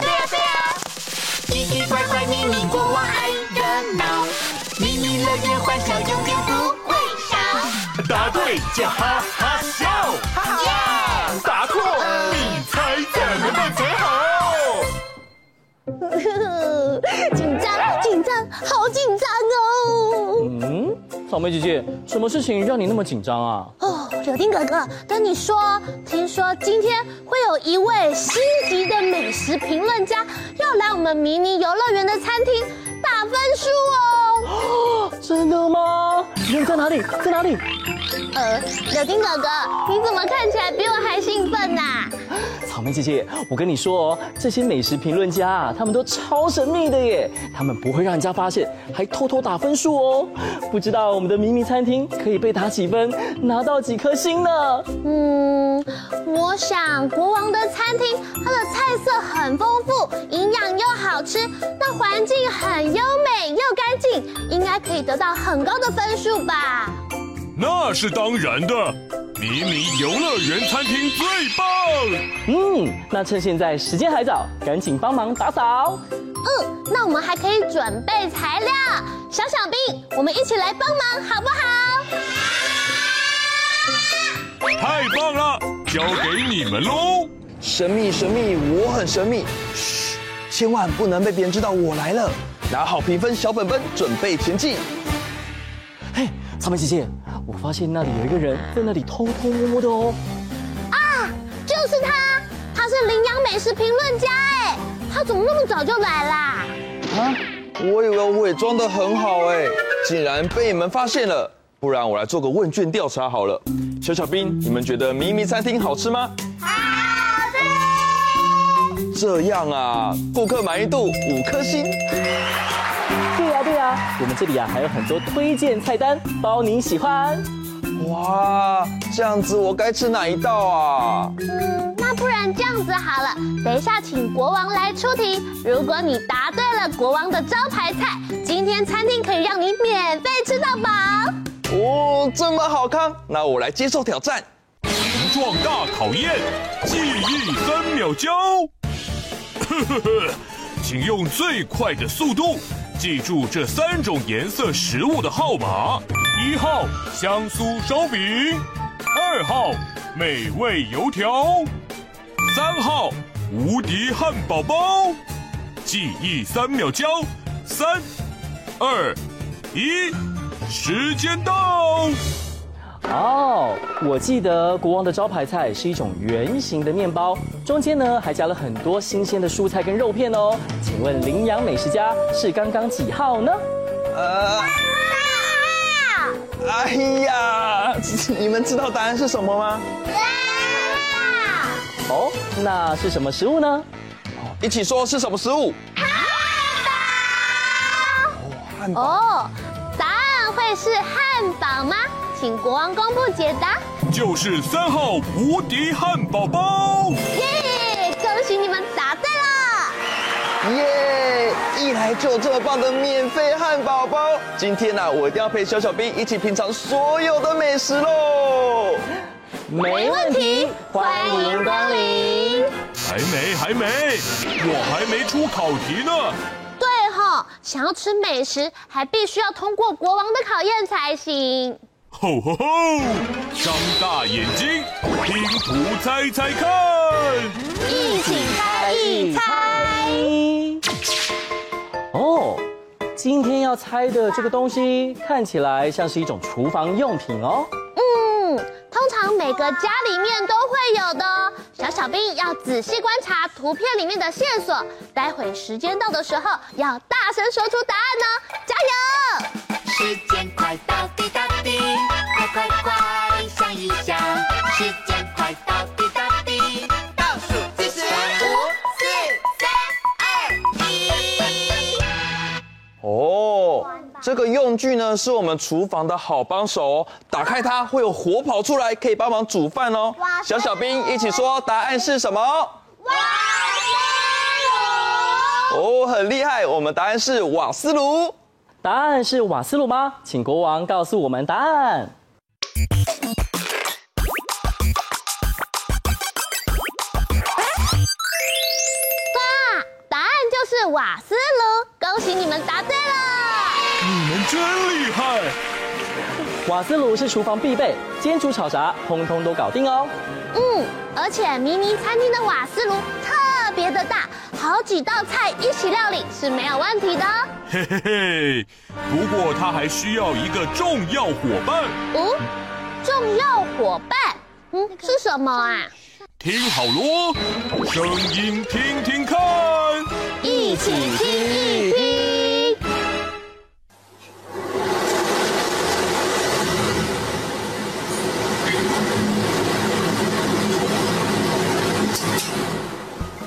对呀对呀，奇奇怪怪秘密国王爱热闹，秘密乐园欢笑永远不会少。答对就哈哈笑，哈哈耶！答错你猜怎么办才好？紧张紧张，好紧张哦！嗯，草莓姐姐，什么事情让你那么紧张啊？哦，柳丁哥哥，跟你说，听说今天会有一位星级的美食评论家要来我们迷你游乐园的餐厅打分数哦。哦，真的吗？人在哪里？在哪里？呃，柳丁哥哥，你怎么看起来比我还兴奋呐？草莓姐姐，我跟你说哦，这些美食评论家啊，他们都超神秘的耶，他们不会让人家发现，还偷偷打分数哦。不知道我们的迷你餐厅可以被打几分，拿到几颗星呢？嗯，我想国王的餐厅，它的菜色很丰富，营养又好吃，那环境很优美又干净，应该可以得到很高的分数吧？那是当然的，迷你游乐园餐厅最棒。嗯，那趁现在时间还早，赶紧帮忙打扫。嗯，那我们还可以准备材料，小小兵，我们一起来帮忙好不好？太棒了，交给你们喽。神秘神秘，我很神秘，嘘，千万不能被别人知道我来了。拿好评分小本本，准备前进。嘿，草莓姐姐。我发现那里有一个人在那里偷偷摸摸的哦。啊，就是他，他是羚羊美食评论家哎，他怎么那么早就来啦？啊，我以为我伪装得很好哎，竟然被你们发现了。不然我来做个问卷调查好了。小小兵，你们觉得咪咪餐厅好吃吗？好吃。这样啊，顾客满意度五颗星。我们这里啊还有很多推荐菜单，包您喜欢。哇，这样子我该吃哪一道啊？嗯，那不然这样子好了，等一下请国王来出题，如果你答对了国王的招牌菜，今天餐厅可以让你免费吃到饱。哦，这么好康，那我来接受挑战。形状大考验，记忆三秒交。呵呵呵，请用最快的速度。记住这三种颜色食物的号码：一号香酥烧饼，二号美味油条，三号无敌汉堡包。记忆三秒教，三、二、一，时间到。哦，我记得国王的招牌菜是一种圆形的面包，中间呢还加了很多新鲜的蔬菜跟肉片哦。请问羚羊美食家是刚刚几号呢？呃，哎呀，你们知道答案是什么吗？哦，那是什么食物呢？一起说是什么食物？汉堡。哦，答案会是汉堡吗？请国王公布解答，就是三号无敌汉堡包。耶，恭喜你们答对了！耶，一来就这么棒的免费汉堡包，今天呢、啊，我一定要陪小小兵一起品尝所有的美食喽。没问题，欢迎光临。还没，还没，我还没出考题呢。对哈，想要吃美食，还必须要通过国王的考验才行。吼吼吼！张大眼睛，拼图猜猜看，一起猜一猜。哦，今天要猜的这个东西看起来像是一种厨房用品哦。嗯，通常每个家里面都会有的。小小兵要仔细观察图片里面的线索，待会时间到的时候要大声说出答案呢。加油！时间快到，滴答滴，快快快想一想，时间快到，滴答滴，倒数计时，五、四、三、二、一。哦，这个用具呢是我们厨房的好帮手哦，打开它会有火跑出来，可以帮忙煮饭哦。小小兵一起说答案是什么？瓦斯炉。哦，很厉害，我们答案是瓦斯炉。答案是瓦斯炉吗？请国王告诉我们答案。瓦斯炉，恭喜你们答对了！你们真厉害！瓦斯炉是厨房必备，煎煮炒炸通通都搞定哦。嗯，而且咪咪餐厅的瓦斯炉特别的大，好几道菜一起料理是没有问题的。嘿嘿嘿，不过它还需要一个重要伙伴。哦，重要伙伴，嗯，是什么啊？听好喽，声音听听看，一起听一听。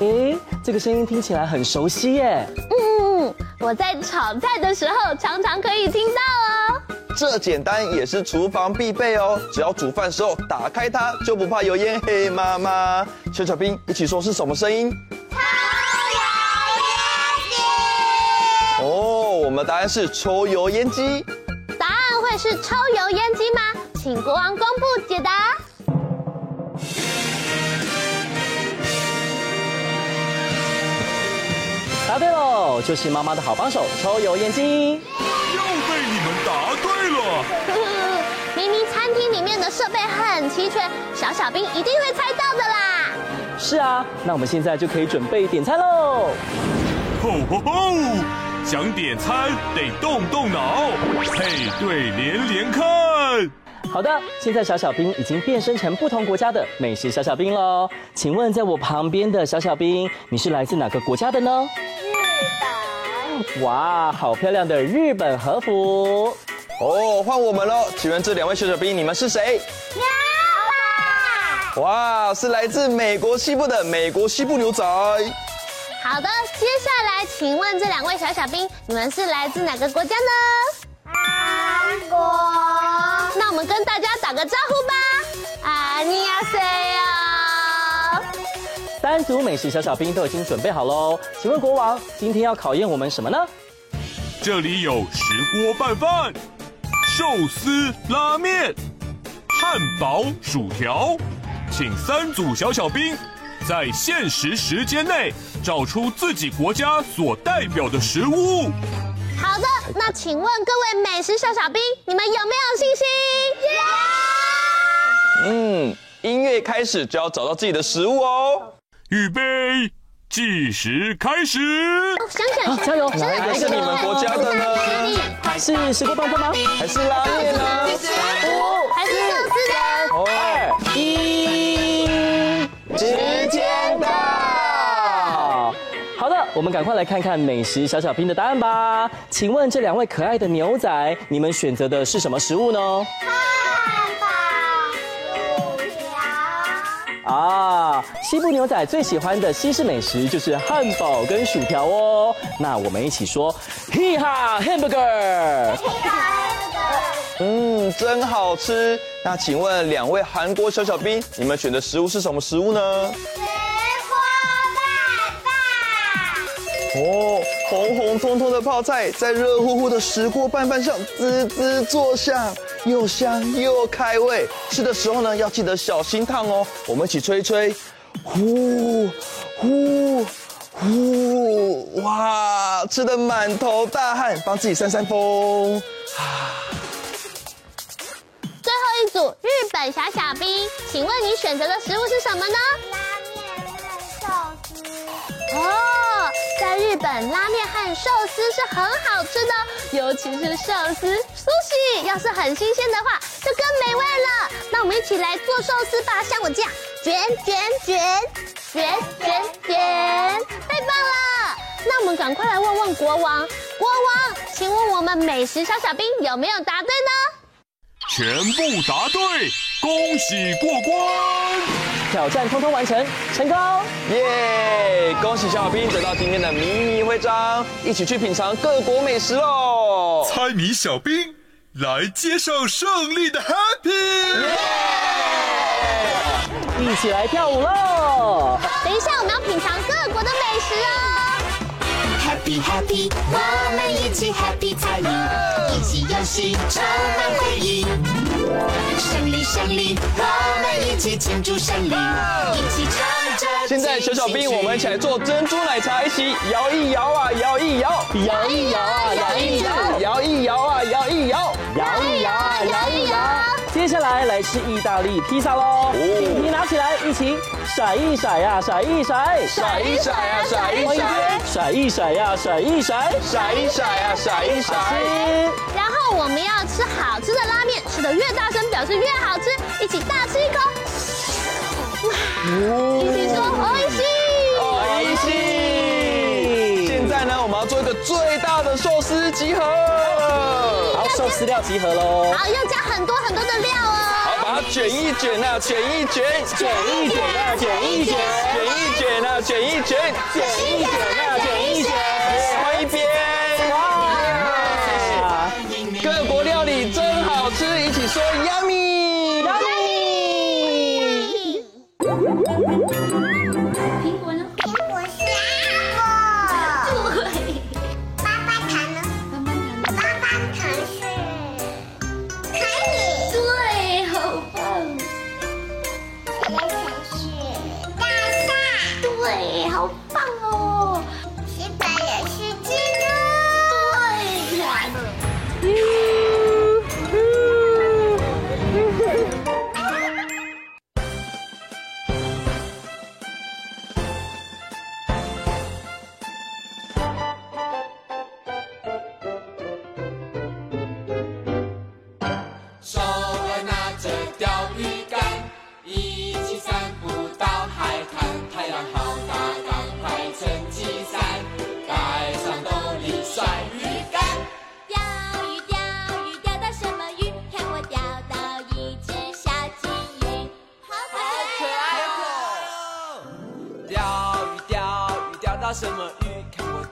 诶，这个声音听起来很熟悉耶。嗯，我在炒菜的时候常常可以听到哦。这简单也是厨房必备哦，只要煮饭时候打开它，就不怕油烟。嘿，妈妈，小小兵一起说是什么声音？哦，我们答案是抽油烟机。答案会是抽油烟机吗？请国王公布解答。答对喽，就是妈妈的好帮手——抽油烟机。又被你们答对了。明明餐厅里面的设备很齐全，小小兵一定会猜到的啦。是啊，那我们现在就可以准备点餐喽。吼吼吼！想点餐得动动脑，配对连连看。好的，现在小小兵已经变身成不同国家的美食小小兵喽。请问，在我旁边的小小兵，你是来自哪个国家的呢？日本。哇，好漂亮的日本和服。哦，换我们喽。请问这两位小小兵，你们是谁？牛仔。哇，是来自美国西部的美国西部牛仔。好的，接下来请问这两位小小兵，你们是来自哪个国家呢？韩国。那我们跟大家打个招呼吧。啊，你好谁呀？三组美食小小兵都已经准备好喽。请问国王，今天要考验我们什么呢？这里有石锅拌饭、寿司拉面、汉堡薯条，请三组小小兵在限时时间内找出自己国家所代表的食物。好的，那请问各位美食小小兵，你们有没有信心？有。嗯，音乐开始就要找到自己的食物哦。预备，计时开始。哦想想，加油！哪一个你们国家的呢？是石锅棒棒吗？还是拉面呢？我们赶快来看看美食小小兵的答案吧。请问这两位可爱的牛仔，你们选择的是什么食物呢？汉堡、薯条。啊，西部牛仔最喜欢的西式美食就是汉堡跟薯条哦。那我们一起说，嘿哈，hamburger。嗯，真好吃。那请问两位韩国小小兵，你们选的食物是什么食物呢？哦，红红彤彤的泡菜在热乎乎的石锅拌饭上滋滋作响，又香又开胃。吃的时候呢，要记得小心烫哦。我们一起吹一吹，呼呼呼！哇，吃的满头大汗，帮自己扇扇风。啊，最后一组日本小小兵，请问你选择的食物是什么呢？拉面和寿司。哦，日本，拉面和寿司是很好吃的，尤其是寿司，sushi，要是很新鲜的话，就更美味了。那我们一起来做寿司吧，像我这样卷卷卷卷卷卷，太棒了！那我们赶快来问问国王，国王，请问我们美食小小兵有没有答对呢？全部答对，恭喜过关！挑战通通完成，成功！耶！恭喜小小兵得到今天的迷你徽章，一起去品尝各国美食喽！猜谜小兵来接受胜利的 Happy！耶！一起来跳舞喽！等一下，我们要品尝各国的美食哦。Happy Happy，我们一起 Happy 参与，一起游戏充满回忆。胜利胜利，我们一起庆祝胜利，一起唱着。现在小小兵，我们一起来做珍珠奶茶，一起摇一摇啊，摇一摇，摇一摇啊，摇一摇，摇一摇啊，摇一摇，摇一摇啊，摇一摇。接下来来吃意大利披萨喽！饼皮拿起来，一起甩一甩呀，甩一甩，甩一甩呀，甩一甩，甩一甩呀，甩一甩，甩一甩呀，甩一甩。然后我们要吃好吃的拉面，吃得越大声，表示越好吃。一起大吃一口，一起说おいしい，おいしい。现在呢，我们 要做一个最大的寿司集合。好，寿司料集合喽。好，要加很多很多的料哦。好，把它卷一卷啊，卷一卷，卷一卷啊，卷一卷，卷一卷啊，卷一卷，卷一卷啊，卷一卷。换一边。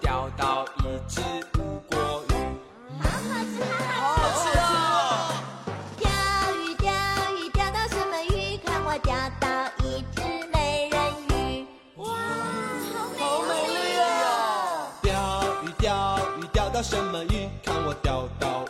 钓到一只乌龟鱼，好好吃，好好吃哦！钓鱼钓鱼钓到什么鱼？看我钓到一只美人鱼，哇，好美丽哦！钓鱼钓鱼钓到什么鱼？看我钓到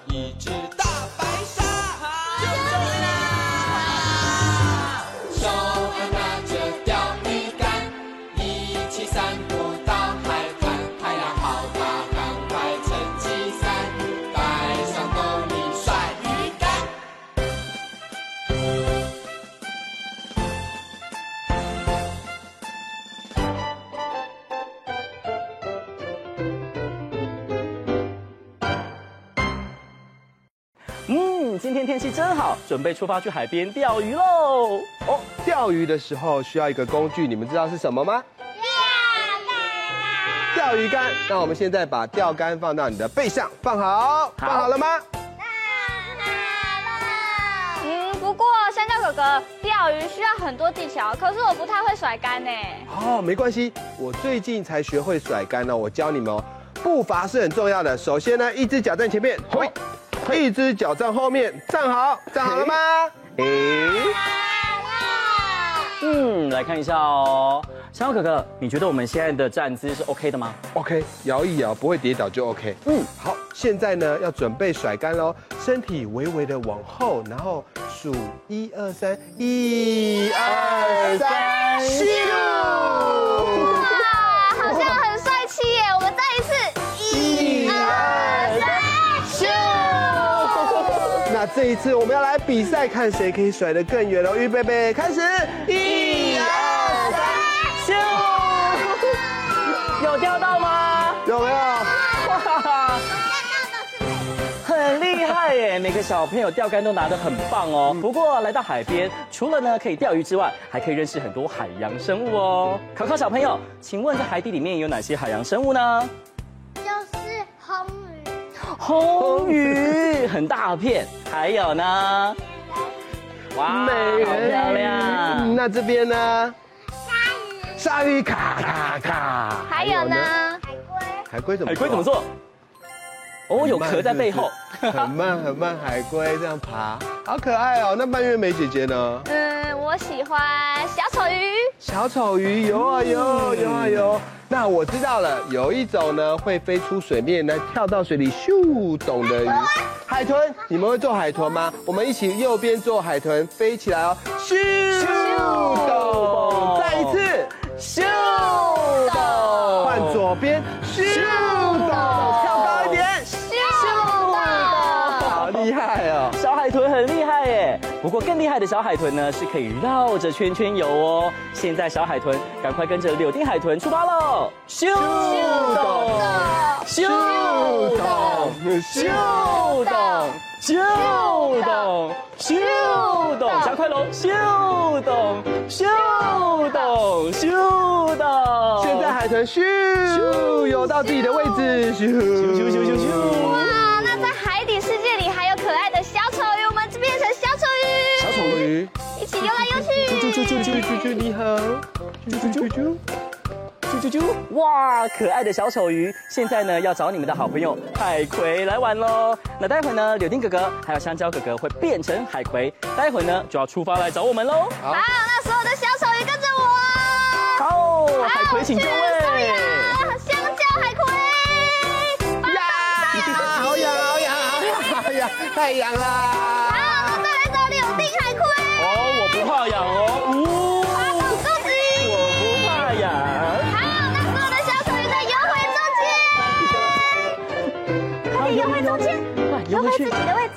今天天气真好，准备出发去海边钓鱼喽！哦，钓鱼的时候需要一个工具，你们知道是什么吗？钓鱼竿。那我们现在把钓竿放到你的背上，放好，放好了吗？嗯，不过香蕉哥哥，钓鱼需要很多技巧，可是我不太会甩竿呢。哦，没关系，我最近才学会甩竿呢，我教你们哦。步伐是很重要的，首先呢，一只脚在前面，嘿，一只脚站后面，站好，站好了吗？诶。嗯，来看一下哦，香蕉哥哥，你觉得我们现在的站姿是 OK 的吗？OK，摇一摇，不会跌倒就 OK。嗯，好，现在呢要准备甩干喽，身体微微的往后，然后数一二三，一二三，咻！这一次我们要来比赛，看谁可以甩得更远哦！预备备，开始！一二三，咻！有钓到吗？有没有？哇，很厉害耶！每个小朋友钓竿都拿得很棒哦。不过来到海边，除了呢可以钓鱼之外，还可以认识很多海洋生物哦。考考小朋友，请问在海底里面有哪些海洋生物呢？就是红鱼，红鱼很大片，还有呢？哇，美漂亮！那这边呢？鲨鱼，鲨鱼咔咔咔，还有呢？海龟怎么？海龟怎么做？哦，有壳在背后，很慢很慢，海龟这样爬，好可爱哦。那蔓越莓姐姐呢？嗯，我我喜欢小丑鱼。小丑鱼游啊游，游啊有。那我知道了，有一种呢会飞出水面，来跳到水里咻咚的鱼。海豚，你们会做海豚吗？我们一起右边做海豚，飞起来哦，咻咚，的小海豚呢，是可以绕着圈圈游哦。现在小海豚，赶快跟着柳丁海豚出发喽！咻咚，咻咚，咻咚，咻咚，咻咚，加快喽！咻咚，咻咚，咻咚。现在海豚咻咻游到自己的位置，咻咻咻咻咻。游来游去。啾啾啾啾啾啾，你好。啾啾啾啾。啾啾啾！哇，可爱的小丑鱼，现在呢要找你们的好朋友海葵来玩喽。那待会呢，柳丁哥哥还有香蕉哥哥会变成海葵，待会呢就要出发来找我们喽。好，那所有的小丑鱼跟着我。好，海葵请就位。香蕉海葵。呀，好痒，好痒，好痒，太痒啦！哦，我不怕痒哦。游回中间，游回自己的位置。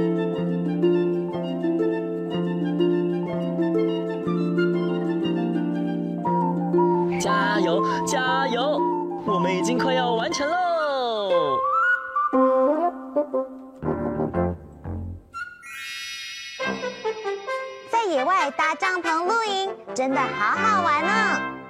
加油！我们已经快要完成喽。在野外搭帐篷露营，真的好好玩呢。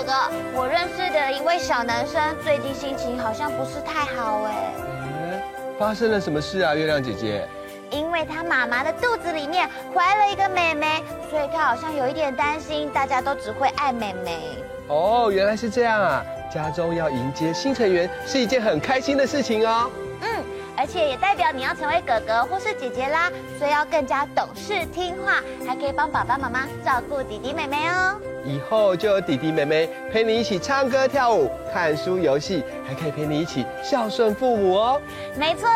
哥哥，我认识的一位小男生，最近心情好像不是太好哎。嗯，发生了什么事啊，月亮姐姐？因为他妈妈的肚子里面怀了一个妹妹，所以他好像有一点担心，大家都只会爱妹妹。哦，原来是这样啊！家中要迎接新成员是一件很开心的事情哦。嗯，而且也代表你要成为哥哥或是姐姐啦，所以要更加懂事听话，还可以帮爸爸妈妈照顾弟弟妹妹哦。以后就有弟弟妹妹陪你一起唱歌跳舞、看书游戏，还可以陪你一起孝顺父母哦。没错，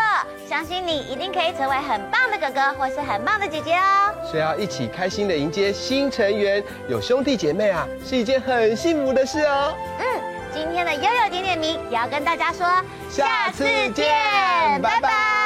相信你一定可以成为很棒的哥哥或是很棒的姐姐哦。所以要一起开心的迎接新成员，有兄弟姐妹啊，是一件很幸福的事哦。嗯，今天的悠悠点点名也要跟大家说，下次见，拜拜。